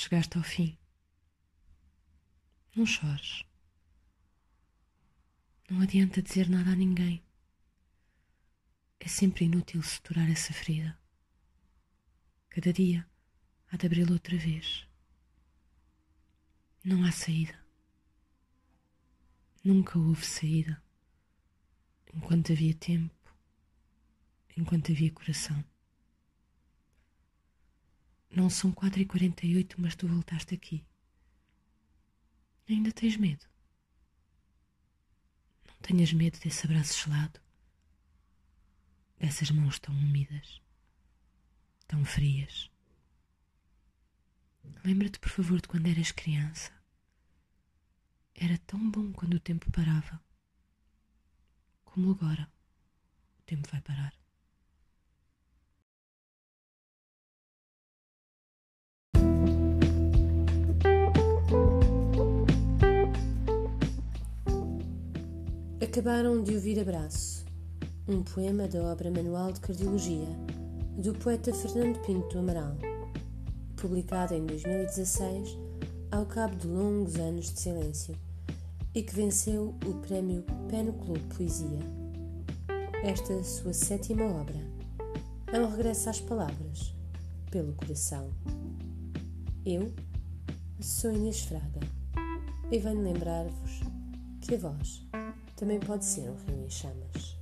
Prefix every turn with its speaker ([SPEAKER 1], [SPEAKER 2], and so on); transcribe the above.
[SPEAKER 1] Chegaste ao fim. Não chores. Não adianta dizer nada a ninguém. É sempre inútil suturar essa ferida. Cada dia há de abri-la outra vez. Não há saída. Nunca houve saída. Enquanto havia tempo, enquanto havia coração. Não são quatro e quarenta e oito, mas tu voltaste aqui. Ainda tens medo? Não tenhas medo desse abraço gelado, dessas mãos tão úmidas, tão frias. Lembra-te, por favor, de quando eras criança. Era tão bom quando o tempo parava. Como agora, o tempo vai parar.
[SPEAKER 2] Acabaram de ouvir Abraço, um poema da obra Manual de Cardiologia, do poeta Fernando Pinto Amaral, publicado em 2016, ao cabo de longos anos de silêncio, e que venceu o prémio Peno Clube Poesia. Esta sua sétima obra é um regresso às palavras, pelo coração. Eu sou Inês Fraga e venho lembrar-vos que a voz também pode ser um rio em chamas.